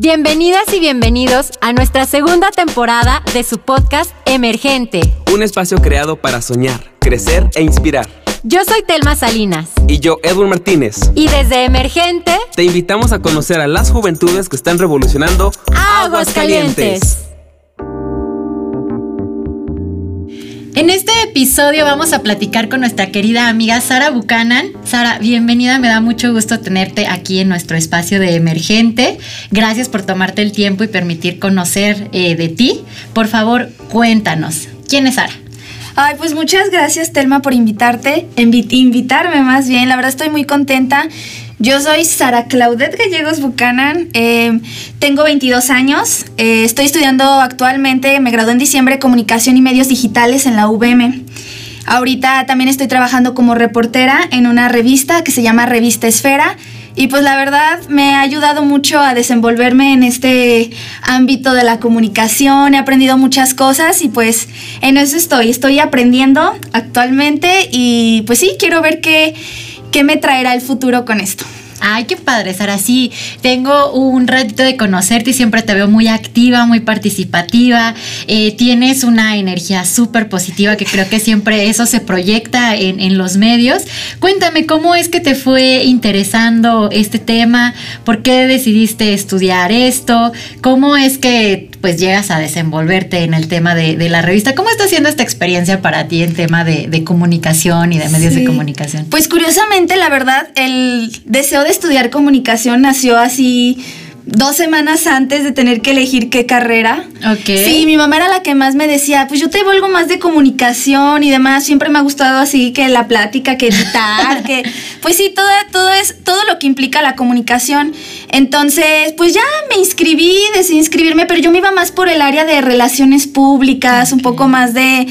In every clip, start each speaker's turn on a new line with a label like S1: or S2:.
S1: Bienvenidas y bienvenidos a nuestra segunda temporada de su podcast Emergente.
S2: Un espacio creado para soñar, crecer e inspirar.
S1: Yo soy Telma Salinas.
S2: Y yo, Edwin Martínez.
S1: Y desde Emergente
S2: te invitamos a conocer a las juventudes que están revolucionando
S1: Aguas Calientes. En este episodio vamos a platicar con nuestra querida amiga Sara Buchanan. Sara, bienvenida, me da mucho gusto tenerte aquí en nuestro espacio de emergente. Gracias por tomarte el tiempo y permitir conocer eh, de ti. Por favor, cuéntanos, ¿quién es Sara?
S3: Ay, pues muchas gracias Telma por invitarte, invitarme más bien. La verdad estoy muy contenta. Yo soy Sara Claudette Gallegos Buchanan, em, tengo 22 años, eh, estoy estudiando actualmente, me gradué en diciembre Comunicación y Medios Digitales en la UVM. Ahorita también estoy trabajando como reportera en una revista que se llama Revista Esfera y pues la verdad me ha ayudado mucho a desenvolverme en este ámbito de la comunicación, he aprendido muchas cosas y pues en eso estoy, estoy aprendiendo actualmente y pues sí, quiero ver qué ¿Qué me traerá el futuro con esto?
S1: Ay, qué padre, Sara. Sí, tengo un ratito de conocerte y siempre te veo muy activa, muy participativa. Eh, tienes una energía súper positiva que creo que siempre eso se proyecta en, en, los medios. Cuéntame, ¿cómo es que te fue interesando este tema? ¿Por qué decidiste estudiar esto? ¿Cómo es que pues llegas a desenvolverte en el tema de, la revista. ¿Cómo está siendo esta experiencia para ti en tema de, comunicación y de medios de comunicación?
S3: Pues curiosamente, la verdad, el deseo de estudiar comunicación nació así dos semanas antes de tener que elegir qué carrera.
S1: Ok.
S3: Sí, mi mamá era la que más me decía, pues yo te algo más de comunicación y demás. Siempre me ha gustado así que la plática, que editar, que pues sí, todo, todo es todo lo que implica la comunicación. Entonces, pues ya me inscribí, decidí inscribirme, pero yo me iba más por el área de relaciones públicas, un poco más de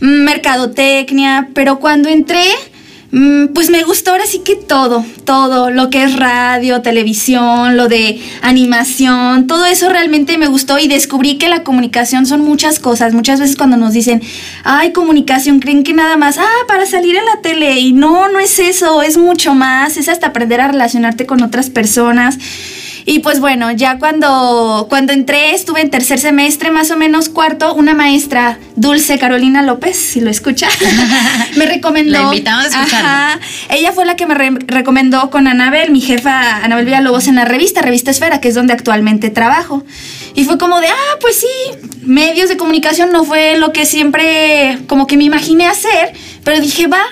S3: mercadotecnia, pero cuando entré pues me gustó ahora sí que todo, todo, lo que es radio, televisión, lo de animación, todo eso realmente me gustó y descubrí que la comunicación son muchas cosas. Muchas veces cuando nos dicen, ay, comunicación, creen que nada más, ah, para salir en la tele. Y no, no es eso, es mucho más, es hasta aprender a relacionarte con otras personas. Y pues bueno, ya cuando, cuando entré, estuve en tercer semestre, más o menos cuarto, una maestra, Dulce Carolina López, si lo escucha, me recomendó.
S1: La invitamos a escucharla.
S3: ella fue la que me recomendó con Anabel, mi jefa Anabel Villalobos en la revista, Revista Esfera, que es donde actualmente trabajo. Y fue como de, ah, pues sí, medios de comunicación no fue lo que siempre como que me imaginé hacer, pero dije, va,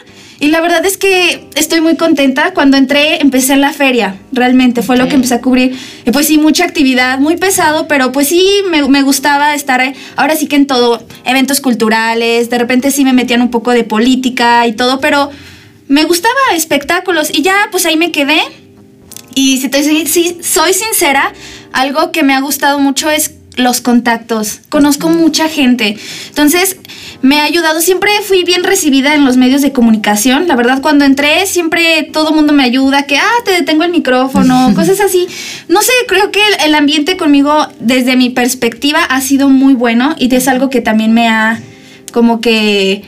S3: y la verdad es que estoy muy contenta. Cuando entré, empecé en la feria, realmente fue lo que empecé a cubrir. Y pues sí, mucha actividad, muy pesado, pero pues sí, me, me, gustaba estar ahora sí que en todo, eventos culturales, de repente sí me metían un poco de política y todo, pero me gustaba espectáculos y ya pues ahí me quedé. Y si, te, si soy sincera, algo que me ha gustado mucho es los contactos. Conozco mucha gente. Entonces, me ha ayudado. Siempre fui bien recibida en los medios de comunicación. La verdad, cuando entré, siempre todo mundo me ayuda, que, ah, te detengo el micrófono, cosas así. No sé, creo que el, ambiente conmigo, desde mi perspectiva, ha sido muy bueno y es algo que también me ha como que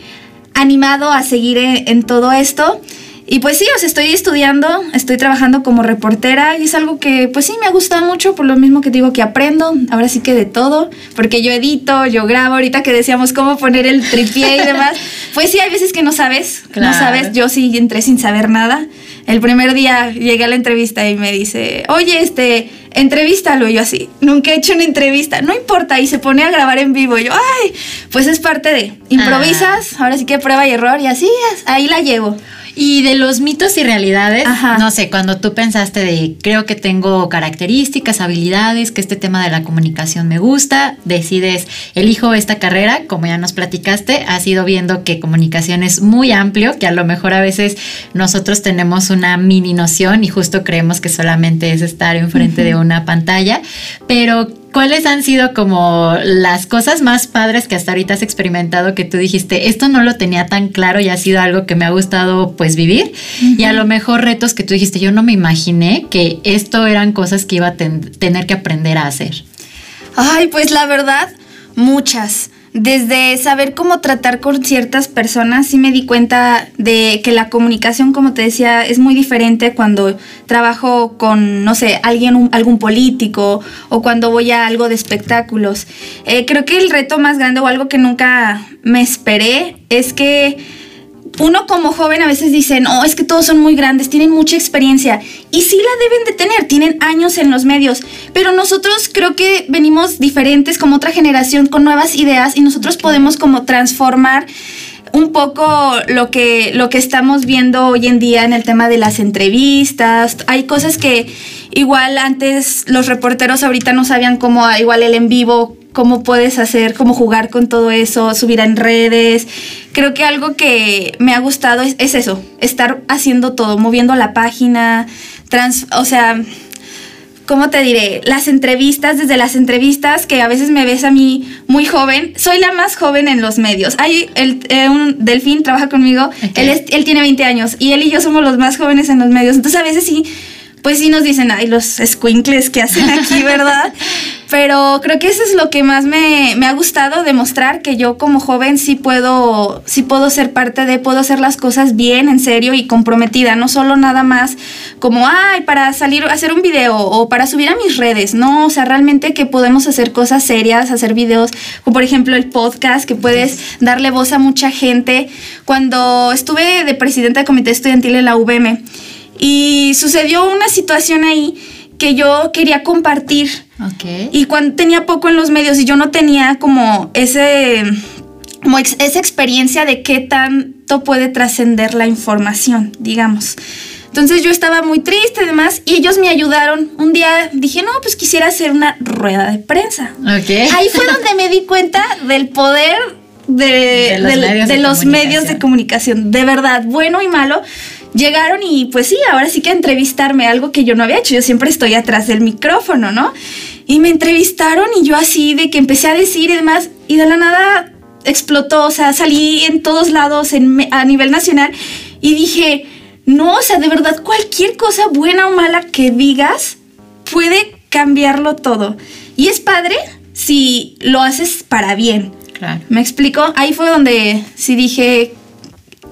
S3: animado a seguir en todo esto. Y pues sí, os estoy estudiando, estoy trabajando como reportera y es algo que pues sí me gusta mucho, por lo mismo que digo que aprendo, ahora sí que de todo, porque yo edito, yo grabo, ahorita que decíamos cómo poner el tripié y demás, pues sí, hay veces que no sabes, no sabes, yo sí entré sin saber nada. El primer día llegué a la entrevista y me dice, oye, este, entrevístalo. Y yo así, nunca he hecho una entrevista, no importa. Y se pone a grabar en vivo. Y yo, ay, pues es parte de, improvisas, ah. ahora sí que prueba y error y así, ahí la llevo.
S1: Y de los mitos y realidades, no sé, cuando tú pensaste de, creo que tengo características, habilidades, que este tema de la comunicación me gusta, decides, elijo esta carrera, como ya nos platicaste, has ido viendo que comunicación es muy amplio, que a lo mejor a veces nosotros tenemos una mini noción y justo creemos que solamente es estar enfrente de una pantalla, pero ¿Cuáles han sido como las cosas más padres que hasta ahorita has experimentado que tú dijiste, esto no lo tenía tan claro y ha sido algo que me ha gustado pues vivir? Y a lo mejor retos que tú dijiste, yo no me imaginé que esto eran cosas que iba a tener que aprender a hacer.
S3: Ay, pues la verdad, muchas. Desde saber cómo tratar con ciertas personas, sí me di cuenta de que la comunicación, como te decía, es muy diferente cuando trabajo con, no sé, alguien, algún político o cuando voy a algo de espectáculos. Eh, creo que el reto más grande o algo que nunca me esperé es que uno como joven a veces dice, no, es que todos son muy grandes, tienen mucha experiencia. Y sí la deben de tener, tienen años en los medios. Pero nosotros creo que venimos diferentes como otra generación con nuevas ideas y nosotros podemos como transformar un poco lo que, lo que estamos viendo hoy en día en el tema de las entrevistas. Hay cosas que igual antes los reporteros ahorita no sabían cómo, igual el en vivo, cómo puedes hacer, cómo jugar con todo eso, subir en redes. Creo que algo que me ha gustado es, eso, estar haciendo todo, moviendo la página, trans, o sea, ¿cómo te diré? Las entrevistas, desde las entrevistas que a veces me ves a mí muy joven, soy la más joven en los medios. Hay el, eh, un Delfín trabaja conmigo, él, él tiene 20 años y él y yo somos los más jóvenes en los medios. Entonces a veces sí pues sí nos dicen, ay, los squinkles que hacen aquí, ¿verdad? Pero creo que eso es lo que más me, ha gustado, demostrar que yo como joven sí puedo, sí puedo ser parte de, puedo hacer las cosas bien, en serio y comprometida, no solo nada más como, ay, para salir, a hacer un video o para subir a mis redes, no, o sea, realmente que podemos hacer cosas serias, hacer videos, como por ejemplo el podcast, que puedes darle voz a mucha gente. Cuando estuve de presidenta de comité estudiantil en la UVM, y sucedió una situación ahí que yo quería compartir. Y cuando tenía poco en los medios y yo no tenía como ese como esa experiencia de qué tanto puede trascender la información, digamos. Entonces yo estaba muy triste y demás y ellos me ayudaron. Un día dije, no, pues quisiera hacer una rueda de prensa. Ahí fue donde me di cuenta del poder de, los, medios de comunicación. De verdad, bueno y malo llegaron y pues sí, ahora sí que entrevistarme, algo que yo no había hecho, yo siempre estoy atrás del micrófono, ¿no? Y me entrevistaron y yo así de que empecé a decir y demás, y de la nada explotó, o sea, salí en todos lados a nivel nacional y dije, no, o sea, de verdad, cualquier cosa buena o mala que digas puede cambiarlo todo. Y es padre si lo haces para bien. Claro. ¿Me explico? Ahí fue donde sí dije,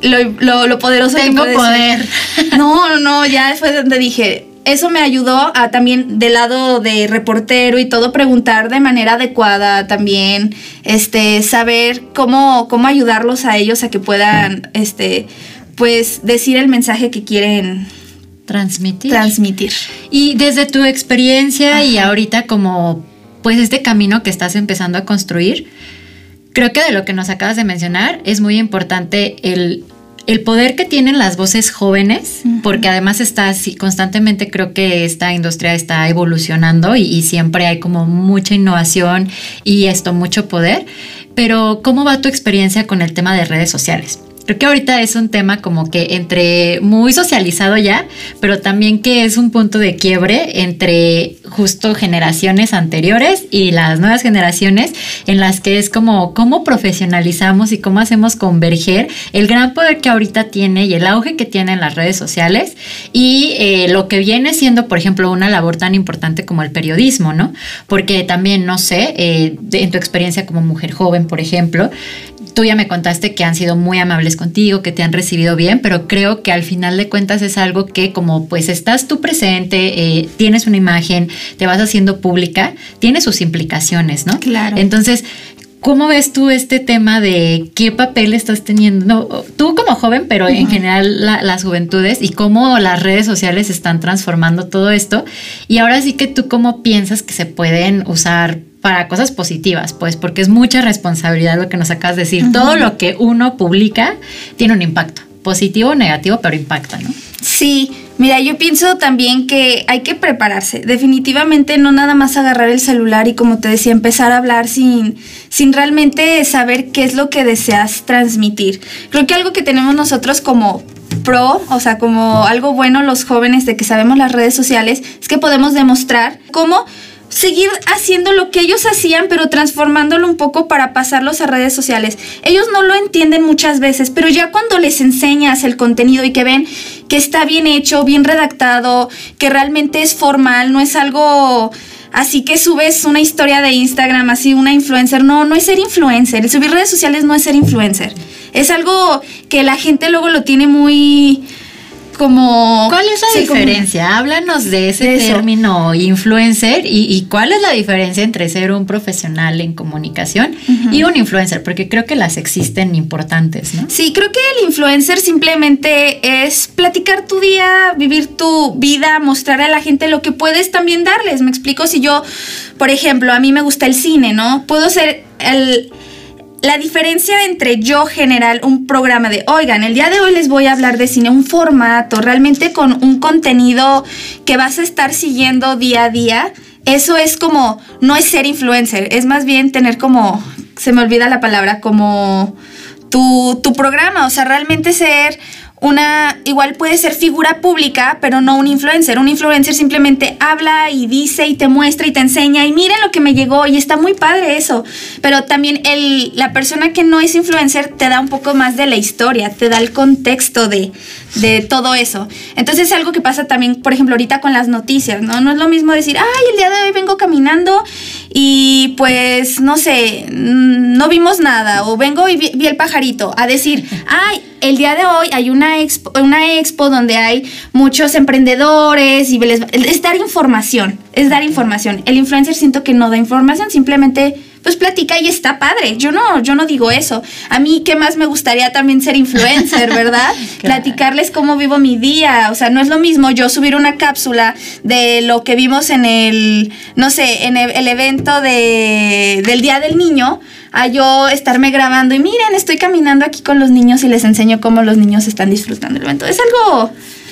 S3: lo, lo, poderoso
S1: Tengo que poder.
S3: No, no, no, ya fue donde dije, eso me ayudó a también del lado de reportero y todo preguntar de manera adecuada también, este, saber cómo, cómo ayudarlos a ellos a que puedan, este, pues decir el mensaje que quieren
S1: transmitir.
S3: Transmitir.
S1: Y desde tu experiencia y ahorita como, pues este camino que estás empezando a construir, creo que de lo que nos acabas de mencionar es muy importante el, poder que tienen las voces jóvenes, porque además está así, constantemente creo que esta industria está evolucionando y, y, siempre hay como mucha innovación y esto, mucho poder. Pero, ¿cómo va tu experiencia con el tema de redes sociales? Creo que ahorita es un tema como que entre muy socializado ya, pero también que es un punto de quiebre entre justo generaciones anteriores y las nuevas generaciones en las que es como cómo profesionalizamos y cómo hacemos converger el gran poder que ahorita tiene y el auge que tienen las redes sociales y eh, lo que viene siendo, por ejemplo, una labor tan importante como el periodismo, ¿no? Porque también, no sé, eh, en tu experiencia como mujer joven, por ejemplo, tú ya me contaste que han sido muy amables contigo, que te han recibido bien, pero creo que al final de cuentas es algo que como pues estás tú presente, eh, tienes una imagen, te vas haciendo pública, tiene sus implicaciones, ¿no?
S3: Claro.
S1: Entonces, ¿Cómo ves tú este tema de qué papel estás teniendo? tú como joven, pero en general las juventudes y cómo las redes sociales están transformando todo esto. Y ahora sí que tú cómo piensas que se pueden usar para cosas positivas, pues porque es mucha responsabilidad lo que nos acabas de decir. Todo lo que uno publica tiene un impacto, positivo o negativo, pero impacta, ¿no?
S3: Sí, mira, yo pienso también que hay que prepararse. Definitivamente no nada más agarrar el celular y como te decía, empezar a hablar sin, sin realmente saber qué es lo que deseas transmitir. Creo que algo que tenemos nosotros como pro, o sea, como algo bueno los jóvenes de que sabemos las redes sociales, es que podemos demostrar cómo seguir haciendo lo que ellos hacían, pero transformándolo un poco para pasarlos a redes sociales. Ellos no lo entienden muchas veces, pero ya cuando les enseñas el contenido y que ven que está bien hecho, bien redactado, que realmente es formal, no es algo así que subes una historia de Instagram, así una influencer. No, no es ser influencer. El subir redes sociales no es ser influencer. Es algo que la gente luego lo tiene muy como...
S1: ¿Cuál es la diferencia? Háblanos de ese término influencer y, cuál es la diferencia entre ser un profesional en comunicación y un influencer, porque creo que las existen importantes, ¿no?
S3: Sí, creo que el influencer simplemente es platicar tu día, vivir tu vida, mostrar a la gente lo que puedes también darles. Me explico, si yo, por ejemplo, a mí me gusta el cine, ¿no? Puedo ser el la diferencia entre yo general un programa de, oigan, el día de hoy les voy a hablar de cine, un formato, realmente con un contenido que vas a estar siguiendo día a día, eso es como, no es ser influencer, es más bien tener como, se me olvida la palabra, como tu, tu programa, o sea, realmente ser una, igual puede ser figura pública, pero no un influencer. Un influencer simplemente habla y dice y te muestra y te enseña y miren lo que me llegó y está muy padre eso. Pero también el, la persona que no es influencer te da un poco más de la historia, te da el contexto de, de todo eso. Entonces es algo que pasa también, por ejemplo, ahorita con las noticias, ¿no? No es lo mismo decir, ay, el día de hoy vengo caminando y pues, no sé, no vimos nada o vengo y vi, vi el pajarito, a decir, ay, el día de hoy hay una expo, una expo donde hay muchos emprendedores y es dar información, es dar información. El influencer siento que no da información, simplemente pues platica y está padre. Yo no, yo no digo eso. A mí, ¿qué más me gustaría también ser influencer, verdad? Platicarles cómo vivo mi día. O sea, no es lo mismo yo subir una cápsula de lo que vimos en el, no sé, en el, evento de, del Día del Niño a yo estarme grabando y miren, estoy caminando aquí con los niños y les enseño cómo los niños están disfrutando el evento. Es algo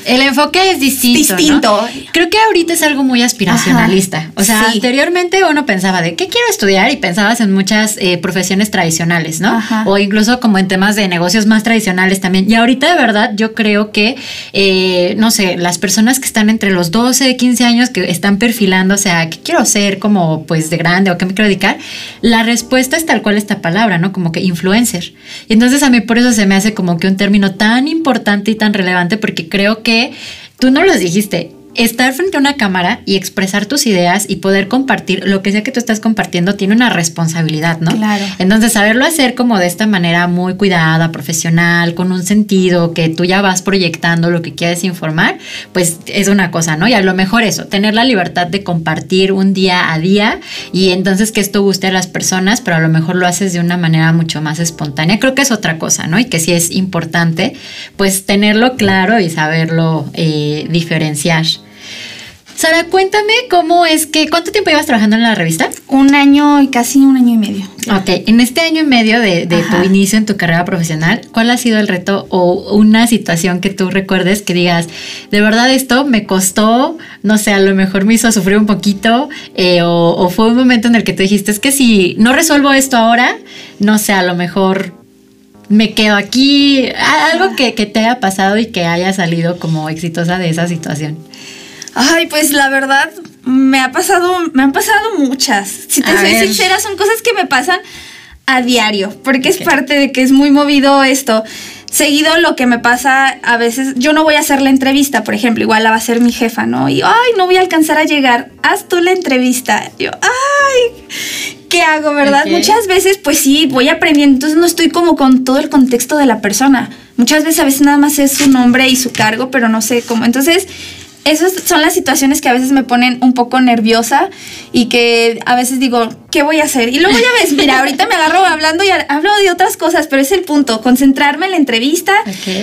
S1: el enfoque es distinto. Distinto. Creo que ahorita es algo muy aspiracionalista. O sea, anteriormente uno pensaba de qué quiero estudiar y pensabas en muchas eh, profesiones tradicionales, ¿no? O incluso como en temas de negocios más tradicionales también. Y ahorita de verdad yo creo que, eh, no sé, las personas que están entre los 12, 15 años que están perfilando, o sea, ¿qué quiero ser como pues de grande o qué me quiero dedicar? La respuesta es tal cual esta palabra, ¿no? Como que influencer. Y entonces a mí por eso se me hace como que un término tan importante y tan relevante porque creo que tú no los dijiste, estar frente a una cámara y expresar tus ideas y poder compartir lo que sea que tú estás compartiendo tiene una responsabilidad, ¿no?
S3: Claro.
S1: Entonces, saberlo hacer como de esta manera muy cuidada, profesional, con un sentido, que tú ya vas proyectando lo que quieres informar, pues es una cosa, ¿no? Y a lo mejor eso, tener la libertad de compartir un día a día y entonces que esto guste a las personas, pero a lo mejor lo haces de una manera mucho más espontánea. Creo que es otra cosa, ¿no? Y que sí es importante, pues tenerlo claro y saberlo eh, diferenciar. Sara, cuéntame cómo es que, ¿cuánto tiempo llevas trabajando en la revista?
S3: Un año y casi un año y medio.
S1: Ok, en este año y medio de, tu inicio en tu carrera profesional, ¿cuál ha sido el reto o una situación que tú recuerdes que digas, de verdad esto me costó, no sé, a lo mejor me hizo sufrir un poquito eh, o, fue un momento en el que te dijiste, es que si no resuelvo esto ahora, no sé, a lo mejor me quedo aquí, algo que, que te haya pasado y que haya salido como exitosa de esa situación.
S3: Ay, pues la verdad, me ha pasado, me han pasado muchas. Si te soy sincera, son cosas que me pasan a diario, porque es parte de que es muy movido esto. Seguido lo que me pasa a veces, yo no voy a hacer la entrevista, por ejemplo, igual la va a hacer mi jefa, ¿no? Y, ay, no voy a alcanzar a llegar, haz tú la entrevista. Yo, ay, ¿qué hago, verdad? Muchas veces, pues sí, voy aprendiendo, entonces no estoy como con todo el contexto de la persona. Muchas veces a veces nada más es su nombre y su cargo, pero no sé cómo. Entonces, esas son las situaciones que a veces me ponen un poco nerviosa y que a veces digo, ¿qué voy a hacer? Y luego ya ves, mira, ahorita me agarro hablando y hablo de otras cosas, pero es el punto, concentrarme en la entrevista,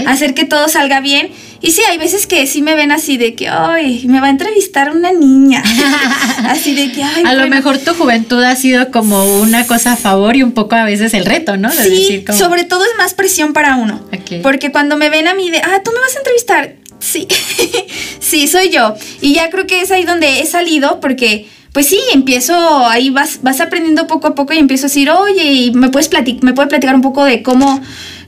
S3: hacer que todo salga bien. Y sí, hay veces que sí me ven así de que, ay, me va a entrevistar una niña. así de que, ay.
S1: A lo mejor tu juventud ha sido como una cosa a favor y un poco a veces el reto, ¿no?
S3: sí, sobre todo es más presión para uno. Porque cuando me ven a mí de, ah, tú me vas a entrevistar, Sí, sí, soy yo. Y ya creo que es ahí donde he salido porque pues sí, empiezo, ahí vas, vas aprendiendo poco a poco y empiezo a decir, oye, me puedes me puede platicar un poco de cómo,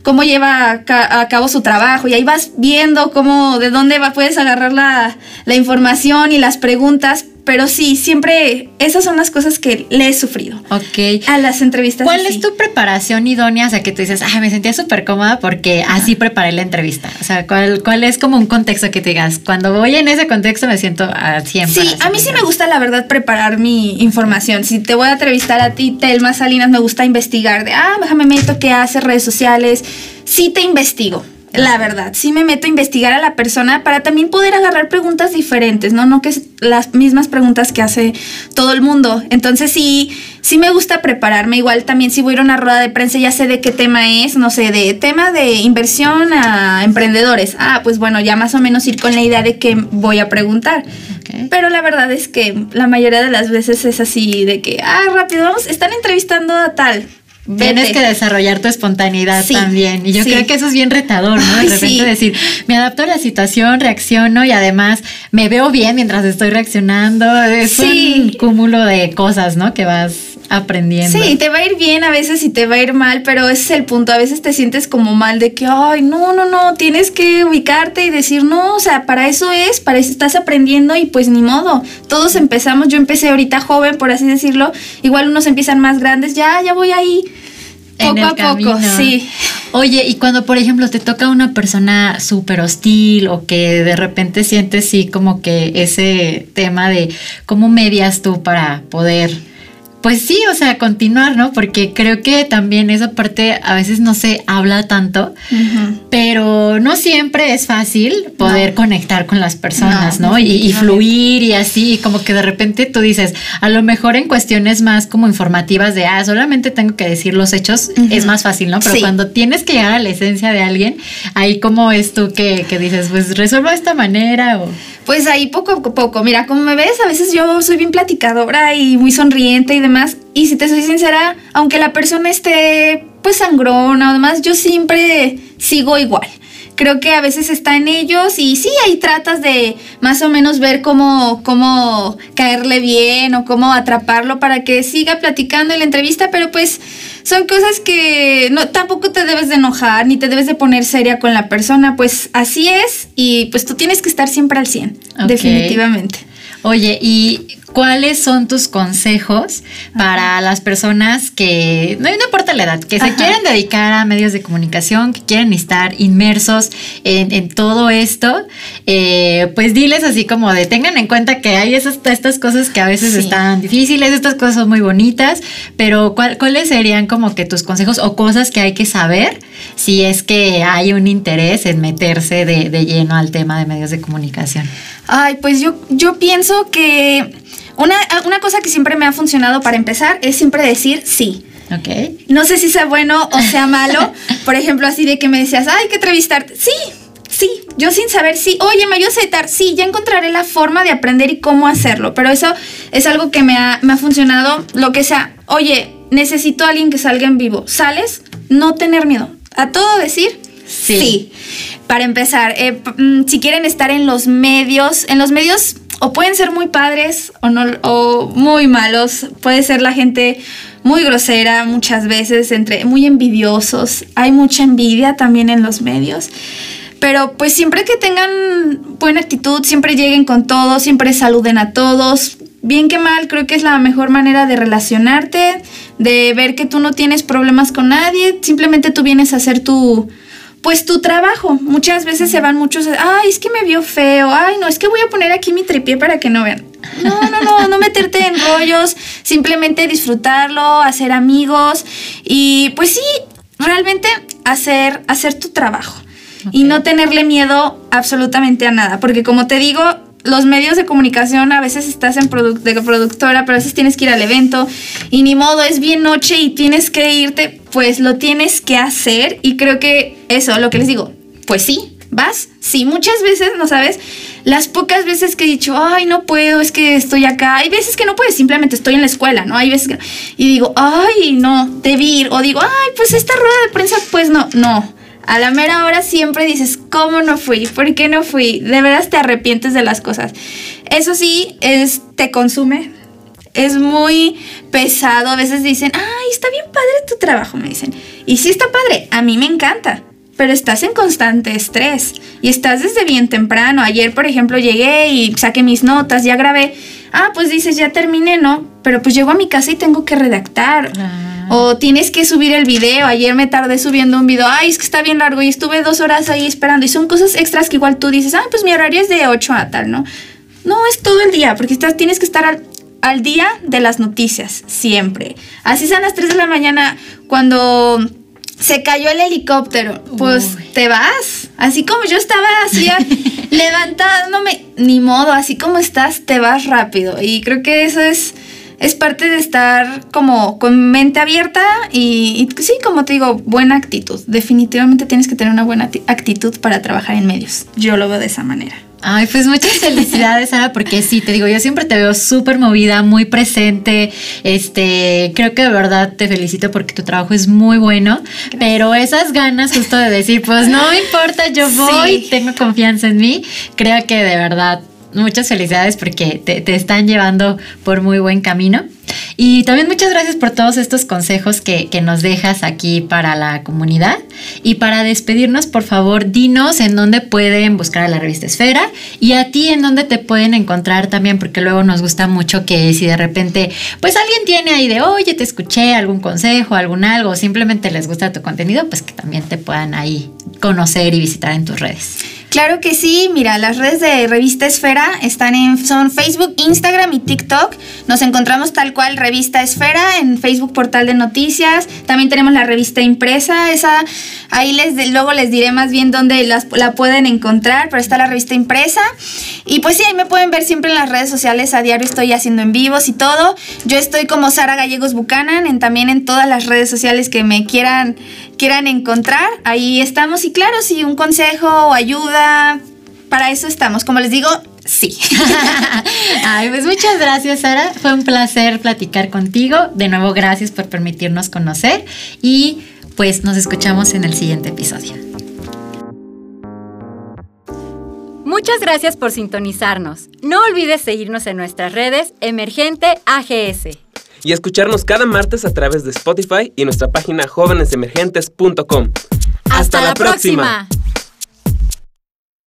S3: cómo lleva a, cabo su trabajo y ahí vas viendo cómo, de dónde va, puedes agarrar la, la, información y las preguntas pero sí, siempre esas son las cosas que le he sufrido.
S1: Ok.
S3: A las entrevistas.
S1: ¿Cuál es tu preparación idónea? O sea, que tú dices, ay, me sentía súper cómoda porque así preparé la entrevista. O sea, ¿cuál, ¿cuál es como un contexto que te digas? Cuando voy en ese contexto me siento a 100.
S3: Sí, a mí sí me gusta, la verdad, preparar mi información. Si te voy a entrevistar a ti, Telma Salinas, me gusta investigar de, ah, déjame meto qué hace redes sociales. Sí te investigo la verdad, sí me meto a investigar a la persona para también poder agarrar preguntas diferentes, ¿no? No que las mismas preguntas que hace todo el mundo. Entonces sí, sí me gusta prepararme. Igual también si voy a ir a una rueda de prensa ya sé de qué tema es, no sé, de tema de inversión a emprendedores. Ah, pues bueno, ya más o menos ir con la idea de qué voy a preguntar. Pero la verdad es que la mayoría de las veces es así de que, ah, rápido, vamos, están entrevistando a tal
S1: Tienes que desarrollar tu espontaneidad también. Y yo creo que eso es bien retador, ¿no? De repente decir, me adapto a la situación, reacciono y además me veo bien mientras estoy reaccionando. Es un cúmulo de cosas, ¿no? Que vas aprendiendo.
S3: Sí, te va a ir bien a veces y te va a ir mal, pero ese es el punto. A veces te sientes como mal de que, ay, no, no, no, tienes que ubicarte y decir, no, o sea, para eso es, para eso estás aprendiendo y pues ni modo. Todos empezamos, yo empecé ahorita joven, por así decirlo, igual unos empiezan más grandes, ya, ya voy ahí poco a poco, sí.
S1: Oye, y cuando, por ejemplo, te toca una persona súper hostil o que de repente sientes, sí, como que ese tema de cómo medias tú para poder pues sí, o sea, continuar, ¿no? Porque creo que también esa parte a veces no se habla tanto, pero no siempre es fácil poder conectar con las personas, ¿no? Y, fluir y así, como que de repente tú dices, a lo mejor en cuestiones más como informativas de, ah, solamente tengo que decir los hechos, es más fácil, ¿no? Pero cuando tienes que llegar a la esencia de alguien, ahí como es tú que, que dices, pues resuelvo de esta manera o...
S3: Pues ahí poco a poco, mira, como me ves, a veces yo soy bien platicadora y muy sonriente y demás. Y si te soy sincera, aunque la persona esté pues sangrona o demás, yo siempre sigo igual creo que a veces está en ellos y sí, ahí tratas de más o menos ver cómo, cómo caerle bien o cómo atraparlo para que siga platicando en la entrevista, pero pues son cosas que no, tampoco te debes de enojar ni te debes de poner seria con la persona, pues así es y pues tú tienes que estar siempre al 100, definitivamente.
S1: Oye, ¿y ¿cuáles son tus consejos para las personas que, no importa la edad, que se quieren dedicar a medios de comunicación, que quieren estar inmersos en, todo esto? Eh, pues diles así como de tengan en cuenta que hay esas, estas cosas que a veces están difíciles, estas cosas son muy bonitas, pero ¿cuáles serían como que tus consejos o cosas que hay que saber si es que hay un interés en meterse de, de lleno al tema de medios de comunicación?
S3: Ay, pues yo, yo pienso que una, una cosa que siempre me ha funcionado para empezar es siempre decir sí.
S1: Ok.
S3: No sé si sea bueno o sea malo. Por ejemplo, así de que me decías, hay que entrevistarte. Sí, sí. Yo sin saber sí. Oye, me ayudas a editar. Sí, ya encontraré la forma de aprender y cómo hacerlo. Pero eso es algo que me ha, me ha funcionado. Lo que sea, oye, necesito a alguien que salga en vivo. ¿Sales? No tener miedo. A todo decir sí. Para empezar, eh, mm, si quieren estar en los medios, en los medios o pueden ser muy padres o, no, o muy malos. Puede ser la gente muy grosera muchas veces, entre, muy envidiosos. Hay mucha envidia también en los medios. Pero pues siempre que tengan buena actitud, siempre lleguen con todo, siempre saluden a todos. Bien que mal, creo que es la mejor manera de relacionarte, de ver que tú no tienes problemas con nadie, simplemente tú vienes a hacer tu, pues tu trabajo. Muchas veces se van muchos, ay, es que me vio feo, ay, no, es que voy a poner aquí mi tripié para que no vean. No, no, no, no meterte en rollos, simplemente disfrutarlo, hacer amigos y pues sí, realmente hacer, hacer tu trabajo. Y no tenerle miedo absolutamente a nada, porque como te digo, los medios de comunicación a veces estás en de productora, pero a veces tienes que ir al evento y ni modo, es bien noche y tienes que irte, pues lo tienes que hacer y creo que eso, lo que les digo, pues sí, vas, sí, muchas veces, ¿no sabes? Las pocas veces que he dicho, ay, no puedo, es que estoy acá, hay veces que no puedes, simplemente estoy en la escuela, ¿no? Hay veces. Y digo, ay, no, debí ir, o digo, ay, pues esta rueda de prensa, pues no, no, a la mera hora siempre dices, ¿cómo no fui? ¿Por qué no fui? De veras te arrepientes de las cosas. Eso sí, es, te consume. Es muy pesado. A veces dicen, ay, está bien padre tu trabajo, me dicen. Y sí está padre, a mí me encanta. pero estás en constante estrés y estás desde bien temprano. Ayer, por ejemplo, llegué y saqué mis notas, ya grabé. Ah, pues dices, ya terminé, ¿no? Pero pues llego a mi casa y tengo que redactar. Ah. O tienes que subir el video. Ayer me tardé subiendo un video. Ay, es que está bien largo y estuve dos horas ahí esperando. Y son cosas extras que igual tú dices, ah, pues mi horario es de 8 a tal, ¿no? No, es todo el día, porque estás, tienes que estar al, al día de las noticias, siempre. Así sean las 3 de la mañana, cuando se cayó el helicóptero, pues te vas. Así como yo estaba así levantándome, ni modo, así como estás, te vas rápido. Y creo que eso es, es parte de estar como con mente abierta y, y sí, como te digo, buena actitud. Definitivamente tienes que tener una buena actitud para trabajar en medios. Yo lo veo de esa manera.
S1: Ay, pues muchas felicidades, Sara, porque sí, te digo, yo siempre te veo súper movida, muy presente. Este, creo que de verdad te felicito porque tu trabajo es muy bueno, pero esas ganas justo de decir, pues no me importa, yo voy, tengo confianza en mí, creo que de verdad muchas felicidades porque te, te están llevando por muy buen camino. Y también muchas gracias por todos estos consejos que, nos dejas aquí para la comunidad. Y para despedirnos, por favor, dinos en dónde pueden buscar a la revista Esfera y a ti en dónde te pueden encontrar también, porque luego nos gusta mucho que si de repente, pues alguien tiene ahí de, oye, te escuché algún consejo, algún algo, o simplemente les gusta tu contenido, pues que también te puedan ahí conocer y visitar en tus redes.
S3: Claro que sí, mira, las redes de Revista Esfera están en son Facebook, Instagram y TikTok. Nos encontramos tal Revista Esfera en Facebook Portal de Noticias. También tenemos la revista impresa, esa ahí les luego les diré más bien dónde la pueden encontrar, pero está la revista impresa. Y pues sí, ahí me pueden ver siempre en las redes sociales, a diario estoy haciendo en vivos y todo. Yo estoy como Sara Gallegos Bucanan, en, también en todas las redes sociales que me quieran quieran encontrar, ahí estamos. Y claro, si un consejo o ayuda, para eso estamos. Como les digo, sí.
S1: Ay, pues muchas gracias, Sara. Fue un placer platicar contigo. De nuevo, gracias por permitirnos conocer y pues nos escuchamos en el siguiente episodio. Muchas gracias por sintonizarnos. No olvides seguirnos en nuestras redes Emergente AGS
S2: y escucharnos cada martes a través de Spotify y nuestra página jóvenesemergentes.com.
S1: Hasta, la, próxima.